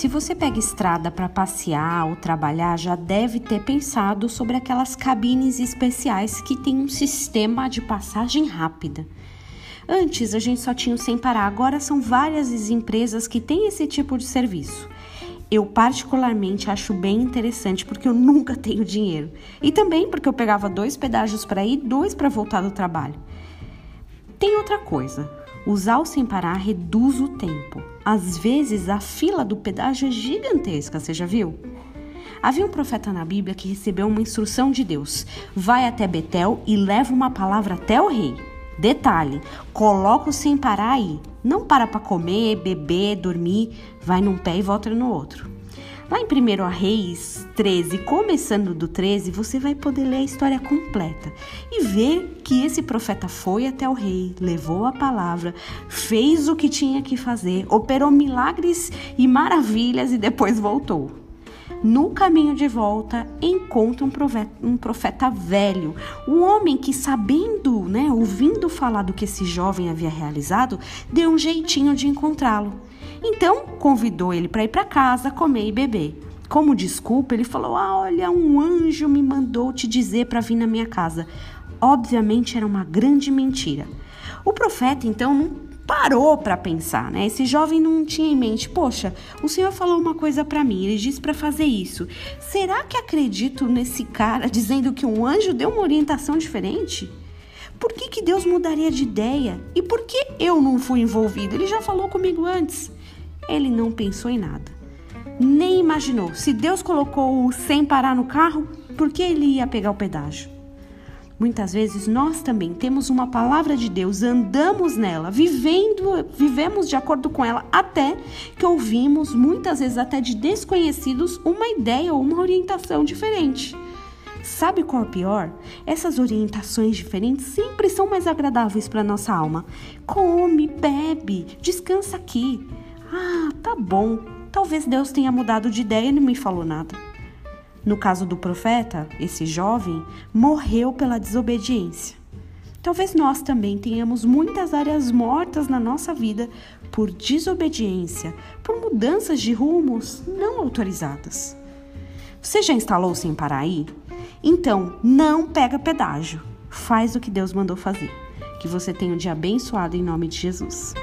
Se você pega estrada para passear ou trabalhar, já deve ter pensado sobre aquelas cabines especiais que têm um sistema de passagem rápida. Antes a gente só tinha o sem parar, agora são várias empresas que têm esse tipo de serviço. Eu particularmente acho bem interessante porque eu nunca tenho dinheiro. E também porque eu pegava dois pedágios para ir, dois para voltar do trabalho. Tem outra coisa. Usar o sem parar reduz o tempo. Às vezes a fila do pedágio é gigantesca, você já viu? Havia um profeta na Bíblia que recebeu uma instrução de Deus: vai até Betel e leva uma palavra até o rei. Detalhe: coloca o sem parar aí. Não para para comer, beber, dormir, vai num pé e volta no outro. Lá em 1 Reis 13, começando do 13, você vai poder ler a história completa e ver que esse profeta foi até o rei, levou a palavra, fez o que tinha que fazer, operou milagres e maravilhas e depois voltou. No caminho de volta, encontra um profeta, um profeta velho, um homem que, sabendo, né, ouvindo falar do que esse jovem havia realizado, deu um jeitinho de encontrá-lo. Então, convidou ele para ir para casa, comer e beber. Como desculpa, ele falou: ah, Olha, um anjo me mandou te dizer para vir na minha casa. Obviamente era uma grande mentira. O profeta então não parou para pensar, né? Esse jovem não tinha em mente, poxa, o senhor falou uma coisa para mim, ele disse para fazer isso. Será que acredito nesse cara dizendo que um anjo deu uma orientação diferente? Por que, que Deus mudaria de ideia? E por que eu não fui envolvido? Ele já falou comigo antes. Ele não pensou em nada. Nem imaginou. Se Deus colocou o sem parar no carro, por que ele ia pegar o pedágio? Muitas vezes nós também temos uma palavra de Deus, andamos nela, vivendo, vivemos de acordo com ela, até que ouvimos, muitas vezes até de desconhecidos, uma ideia ou uma orientação diferente. Sabe qual é o pior? Essas orientações diferentes sempre são mais agradáveis para nossa alma. Come, bebe, descansa aqui. Ah, tá bom. Talvez Deus tenha mudado de ideia e não me falou nada. No caso do profeta, esse jovem morreu pela desobediência. Talvez nós também tenhamos muitas áreas mortas na nossa vida por desobediência, por mudanças de rumos não autorizadas. Você já instalou sem parar aí? Então, não pega pedágio. Faz o que Deus mandou fazer. Que você tenha um dia abençoado em nome de Jesus.